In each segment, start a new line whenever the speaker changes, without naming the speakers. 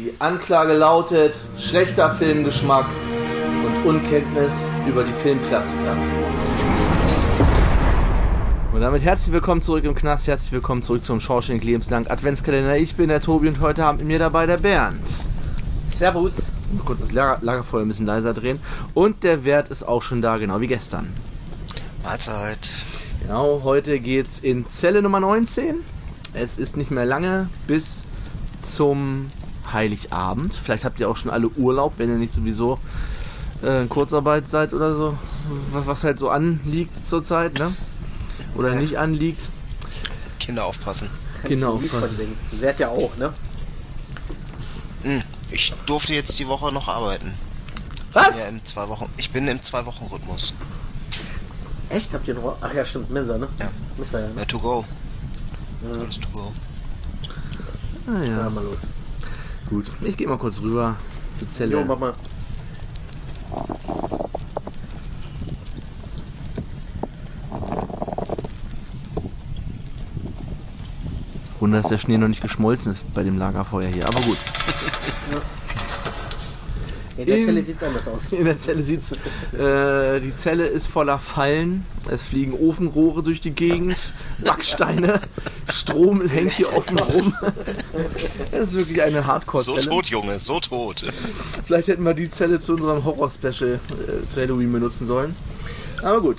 Die Anklage lautet schlechter Filmgeschmack und Unkenntnis über die Filmklassiker. Und damit herzlich willkommen zurück im Knast, herzlich willkommen zurück zum Schorschenk Lebenslang Adventskalender. Ich bin der Tobi und heute haben wir mir dabei der Bernd.
Servus.
Mal kurz das Lager Lagerfeuer ein bisschen leiser drehen. Und der Wert ist auch schon da, genau wie gestern.
Mahlzeit.
Genau, heute geht's in Zelle Nummer 19. Es ist nicht mehr lange bis zum Heiligabend. Vielleicht habt ihr auch schon alle Urlaub, wenn ihr nicht sowieso äh, in Kurzarbeit seid oder so. Was, was halt so anliegt zurzeit, ne? Oder
Ja.
nicht anliegt.
Kinder aufpassen.
Genau.
Werd ja auch, ne?
Hm, ich durfte jetzt die Woche noch arbeiten.
Was?
Ja, im zwei Wochen. Ich bin im zwei Wochen Rhythmus.
Echt? Habt ihr noch. Ach ja, stimmt, Messer, ne?
Ja.
Mister ja, ne?
Ja, to go.
Ja.
Alles to go.
Ah,
Ja,
ja.
mal los.
Gut, ich gehe mal kurz rüber zur Zelle.
Jo, mach mal.
Wunder, dass der Schnee noch nicht geschmolzen ist bei dem Lagerfeuer hier. Aber gut.
In der
In-
Zelle sieht's anders aus.
In der Zelle sieht's. Äh, die Zelle ist voller Fallen. Es fliegen Ofenrohre durch die Gegend, Backsteine, Strom hängt hier offen rum. Das ist wirklich eine
So
Hardcore-Zelle.
tot, Junge, so tot.
Vielleicht hätten wir die Zelle zu unserem Horror-Special äh, zu Halloween benutzen sollen. Aber gut.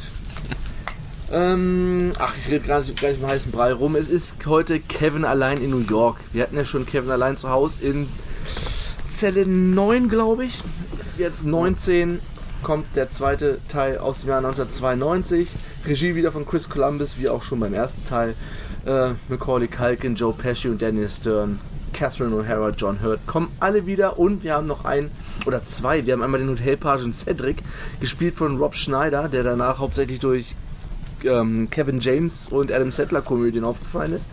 Ähm, ach, ich rede gar nicht, gar nicht im heißen Brei rum. Es ist heute Kevin allein in New York. Wir hatten ja schon Kevin allein zu Hause in Zelle 9, glaube ich. Jetzt 19 kommt der zweite Teil aus dem Jahr 1992. Regie wieder von Chris Columbus, wie auch schon beim ersten Teil. Äh, Macaulay Culkin, Joe Pesci und Daniel Stern. Catherine O'Hara, John Hurt kommen alle wieder und wir haben noch einen oder zwei. Wir haben einmal den Hotelpagen Cedric, gespielt von Rob Schneider, der danach hauptsächlich durch ähm, Kevin James und Adam Settler Komödien aufgefallen ist.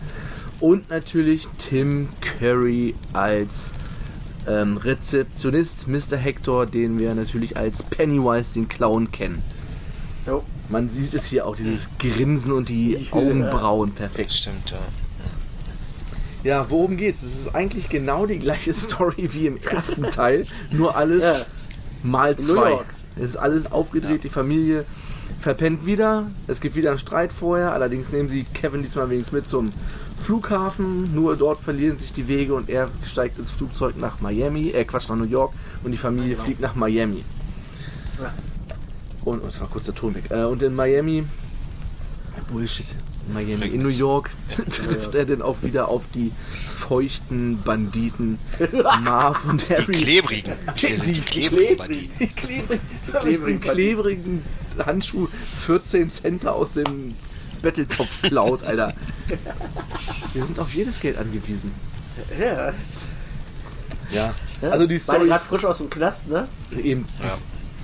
Und natürlich Tim Curry als ähm, Rezeptionist, Mr. Hector, den wir natürlich als Pennywise, den Clown, kennen.
Jo.
Man sieht es hier auch, dieses Grinsen und die
Ja.
Augenbrauen perfekt.
Das stimmt, ja.
Ja, worum geht's? Es ist eigentlich genau die gleiche Story wie im ersten Teil, nur alles
Ja.
mal zwei. Es ist alles aufgedreht, die Familie verpennt wieder. Es gibt wieder einen Streit vorher, allerdings nehmen sie Kevin diesmal wenigstens mit zum Flughafen. Nur dort verlieren sich die Wege und er steigt ins Flugzeug nach Miami, äh Quatsch, nach New York und die Familie
Genau.
fliegt nach Miami.
Ja.
Und, das war kurz der Ton weg. Äh, und in Miami, Bullshit, in Miami, in. New York trifft er dann auch wieder auf die feuchten Banditen Marv und
Die
Harry.
klebrigen. Wir sind die klebrigen Banditen.
Die klebrigen, die
klebrigen
klebrigen Handschuh 14 Cent aus dem Battletopf klaut, Alter. Wir sind auf jedes Geld angewiesen.
Ja.
Ja.
ja.
Also die
Beide
Story
gerade frisch aus dem Knast, ne?
eben
Ja.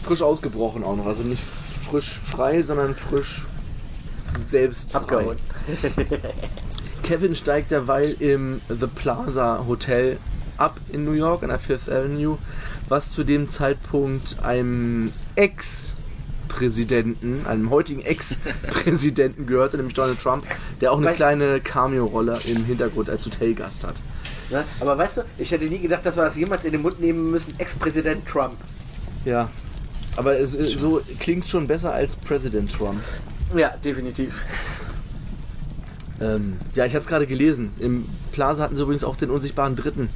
frisch ausgebrochen auch noch. Also nicht frisch frei, sondern frisch selbst.
Abgehauen.
Kevin steigt derweil im The Plaza Hotel ab in New York an der Fifth Avenue, was zu dem Zeitpunkt einem Ex-Präsidenten, einem heutigen Ex-Präsidenten gehörte, nämlich Donald Trump, der auch eine kleine Cameo-Rolle im Hintergrund als Hotelgast hat.
ne? Aber weißt du, ich hätte nie gedacht, dass wir das jemals in den Mund nehmen müssen. Ex-Präsident Trump.
Ja. Aber es, es- so klingt schon besser als President Trump.
Ja, definitiv.
Ähm, ja, ich hatte es gerade gelesen. Im Plaza hatten sie übrigens auch den unsichtbaren Dritten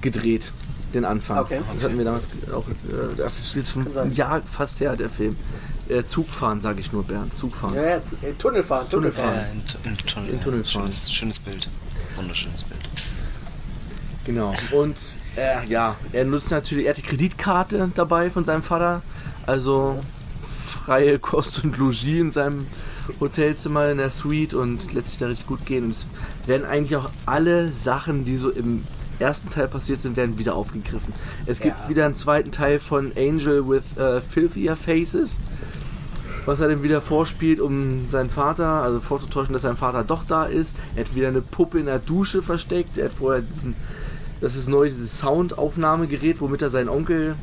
gedreht. Den Anfang.
Okay.
Das hatten wir damals auch. Äh, das ist jetzt ein Jahr fast her, der Film. Äh, Zugfahren, sage ich nur, Bernd. Zugfahren.
Ja, ja, äh, Tunnel fahren, Tunnel
Tunnel
fahren.
Ja, in, in Tunnel.
In
ja.
Tunnel fahren.
schönes, schönes Bild. Wunderschönes Bild.
Genau. Und äh, ja, er nutzt natürlich, er hat die Kreditkarte dabei von seinem Vater. Also freie Kost und Logis in seinem Hotelzimmer in der Suite und lässt sich da richtig gut gehen. Und es werden eigentlich auch alle Sachen, die so im ersten Teil passiert sind, werden wieder aufgegriffen. Es gibt
Ja.
wieder einen zweiten Teil von Angel with äh, Filthier Faces, was er dann wieder vorspielt, um seinen Vater, also vorzutäuschen, dass sein Vater doch da ist. Er hat wieder eine Puppe in der Dusche versteckt. Er hat vorher diesen, das ist neu, dieses Soundaufnahmegerät, womit er seinen Onkel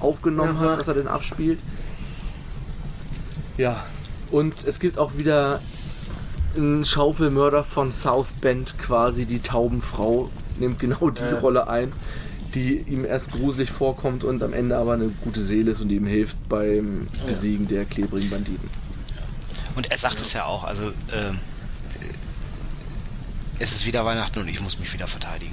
aufgenommen
Ja.
hat, was er denn abspielt. Ja, und es gibt auch wieder einen Schaufelmörder von South Bend, quasi die Taubenfrau, nimmt genau die
Ja.
Rolle ein. die ihm erst gruselig vorkommt und am Ende aber eine gute Seele ist und ihm hilft beim Besiegen der klebrigen Banditen.
Und er sagt es ja auch, also ähm, es ist wieder Weihnachten und ich muss mich wieder verteidigen.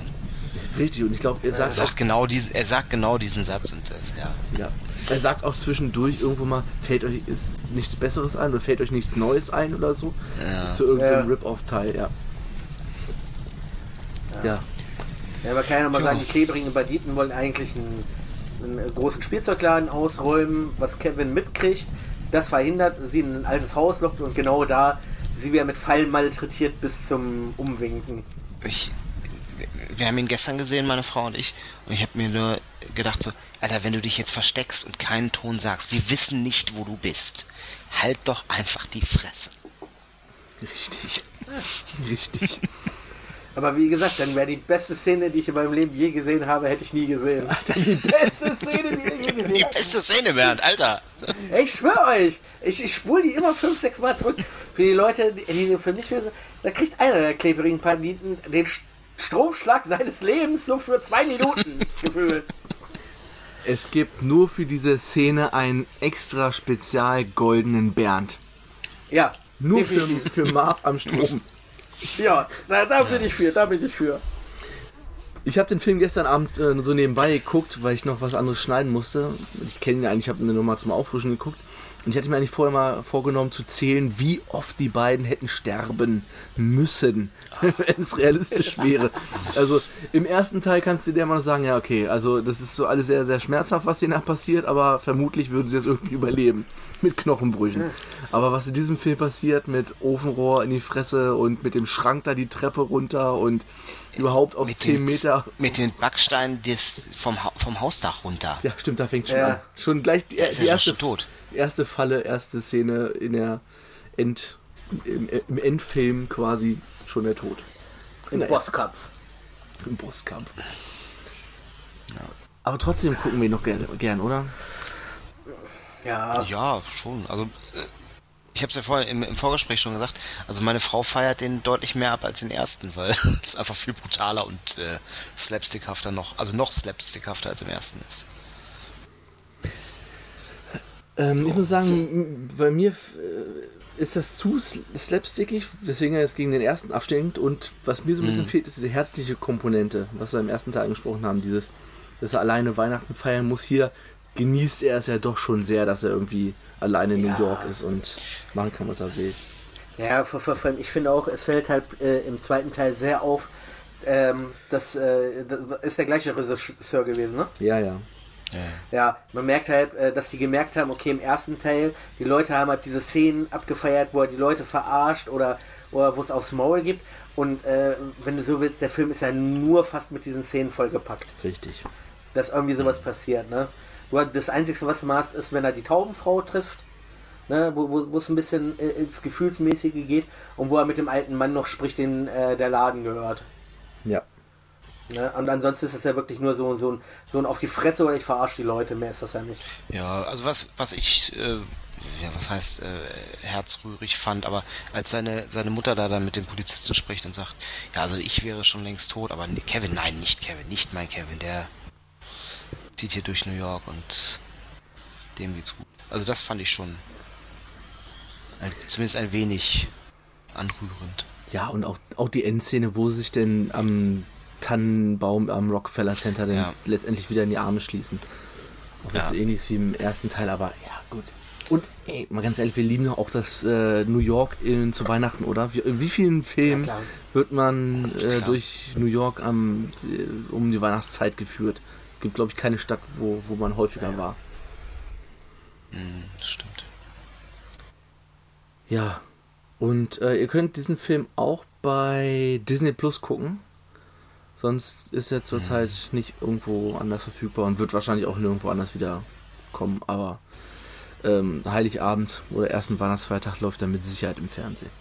Richtig, und ich glaube, er
Er
sagt auch
sagt genau diesen, er sagt genau diesen Satz und das, ja.
Ja. Er sagt auch zwischendurch irgendwo mal, fällt euch ist nichts Besseres ein oder fällt euch nichts Neues ein oder so.
Ja.
Zu irgendeinem
Ja.
Rip-Off-Teil, ja. Ja.
Ja, aber kann ja nochmal
Ja.
sagen, die klebrigen Banditen wollen eigentlich einen, einen großen Spielzeugladen ausräumen, was Kevin mitkriegt. Das verhindert, sie in ein altes Haus lockt und genau da sie wieder mit Fallen malträtiert bis zum Umwinken.
Ich, wir haben ihn gestern gesehen, meine Frau und ich, und ich habe mir nur gedacht so, Alter, wenn du dich jetzt versteckst und keinen Ton sagst, sie wissen nicht, wo du bist. Halt doch einfach die Fresse.
Richtig. Richtig.
Aber wie gesagt, dann wäre die beste Szene, die ich in meinem Leben je gesehen habe, hätte ich nie gesehen.
Die beste Szene, die ihr je gesehen
Die
habt.
beste Szene, Bernd, Alter.
Ich schwöre euch, ich, ich spule die immer fünf, sechs Mal zurück. Für die Leute, die die den Film nicht wissen, da kriegt einer der klebrigen Banditen den St- Stromschlag seines Lebens so für zwei Minuten gefühlt.
Es gibt nur für diese Szene einen extra spezial goldenen Bernd.
Ja,
Nur für, für Marv am Strom.
Ja, da, da bin ich für, da bin ich für.
Ich habe den Film gestern Abend äh, so nebenbei geguckt, weil ich noch was anderes schneiden musste. Ich kenne ihn eigentlich, ich habe eine Nummer zum Auffrischen geguckt. Und ich hatte mir eigentlich vorher mal vorgenommen zu zählen, wie oft die beiden hätten sterben müssen, wenn es realistisch wäre. Also im ersten Teil kannst du dir immer noch sagen, ja okay, also das ist so alles sehr, sehr schmerzhaft, was denen passiert, aber vermutlich würden sie es irgendwie überleben. Mit Knochenbrüchen. Aber was in diesem Film passiert, mit Ofenrohr in die Fresse und mit dem Schrank da die Treppe runter und überhaupt
Mit
10
den,
Meter
mit den Backsteinen des, vom, vom Hausdach runter.
ja, stimmt, da fängt schon
Ja.
an. Schon gleich die, die erste,
schon tot.
Erste Falle, erste Szene in der End, im, im Endfilm quasi schon der Tod.
Im Bosskampf.
Im Bosskampf. Aber trotzdem gucken wir ihn noch gern, gern oder?
Ja,
Ja, schon. Also, äh, ich habe es ja vorhin im, im Vorgespräch schon gesagt. Also, meine Frau feiert den deutlich mehr ab als den ersten, weil es einfach viel brutaler und äh, slapstickhafter noch, also noch slapstickhafter als im ersten ist.
Ähm, ich muss sagen, bei mir äh, ist das zu sl- slapstickig, weswegen er jetzt gegen den ersten abstinkt. Und was mir so ein bisschen fehlt, ist diese herzliche Komponente, was wir im ersten Teil angesprochen haben. Dieses, dass er alleine Weihnachten feiern muss. Hier genießt er es ja doch schon sehr, dass er irgendwie alleine in
Ja.
New York ist und machen kann, was er will.
ja vor, vor, ich finde auch, es fällt halt äh, im zweiten Teil sehr auf, ähm, das, äh, das ist der gleiche Regisseur gewesen, ne?
Ja, ja.
Ja, man merkt halt, äh, dass die gemerkt haben, okay, im ersten Teil, die Leute haben halt diese Szenen abgefeiert, wo er die Leute verarscht oder, oder wo es aufs Maul gibt. Und äh, wenn du so willst, der Film ist ja nur fast mit diesen Szenen vollgepackt,
Richtig.
dass irgendwie sowas passiert, ne? Du, das Einzige, was du machst, ist, wenn er die Taubenfrau trifft, ne, wo, wo, wo es ein bisschen äh, ins Gefühlsmäßige geht und wo er mit dem alten Mann noch spricht, den äh, der Laden gehört.
Ja.
Ne? Und ansonsten ist das ja wirklich nur so, so, ein, so ein auf die Fresse oder ich verarsche die Leute, mehr ist das ja nicht.
Ja, also was, was ich, äh, ja, was heißt äh, herzrührig fand, aber als seine, seine Mutter da dann mit dem Polizisten spricht und sagt, ja, also ich wäre schon längst tot, aber Kevin, nein, nicht Kevin, nicht mein Kevin, der zieht hier durch New York und dem geht's gut. Also das fand ich schon ein, zumindest ein wenig anrührend.
Ja, und auch, auch die Endszene, wo sie sich denn am Tannenbaum am Rockefeller Center dann
Ja.
letztendlich wieder in die Arme schließen. Auch jetzt
Ja.
so ähnlich wie im ersten Teil, aber ja, gut. Und ey, mal ganz ehrlich, wir lieben doch auch das äh, New York in, zu Weihnachten, oder? Wie, in wie vielen Filmen
Ja,
wird man äh, durch New York am, äh, um die Weihnachtszeit geführt? Gibt, glaube ich, keine Stadt, wo, wo man häufiger war.
Hm, das stimmt.
Ja. Und äh, ihr könnt diesen Film auch bei Disney Plus gucken. Sonst ist er zurzeit nicht irgendwo anders verfügbar und wird wahrscheinlich auch nirgendwo anders wieder kommen. Aber ähm, Heiligabend oder ersten Weihnachtsfeiertag läuft er mit Sicherheit im Fernsehen.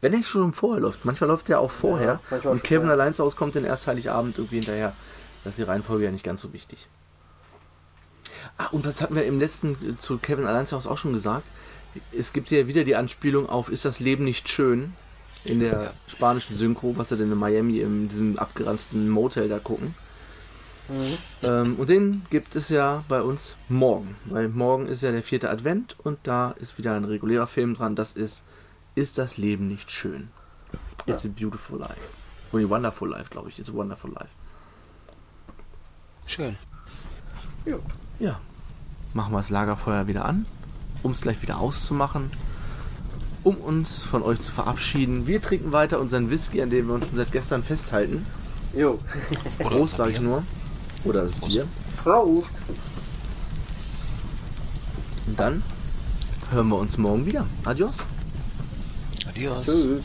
Wenn er nicht schon vorher läuft. Manchmal läuft er auch vorher.
manchmal
und Kevin
vorher.
allein zu Hause kommt dann erst Heiligabend irgendwie hinterher. Das ist die Reihenfolge ja nicht ganz so wichtig. Ah, und was hatten wir im letzten äh, zu Kevin allein zu Hause auch schon gesagt? Es gibt ja wieder die Anspielung auf Ist das Leben nicht schön? In der spanischen Synchro, was sie denn in Miami in diesem abgeranzten Motel da gucken. Ähm, und den gibt es ja bei uns morgen. Weil morgen ist ja der vierte Advent und da ist wieder ein regulärer Film dran. Das ist Ist das Leben nicht schön? It's a beautiful life. Oh, wonderful life, glaube ich. It's a wonderful life.
Schön.
Ja. Machen wir das Lagerfeuer wieder an, um es gleich wieder auszumachen. Um uns von euch zu verabschieden. Wir trinken weiter unseren Whisky, an dem wir uns schon seit gestern festhalten.
Jo.
Prost, sage ich nur. Oder das Bier.
Prost.
Und dann hören wir uns morgen wieder. Adios.
Adios.
Tschüss.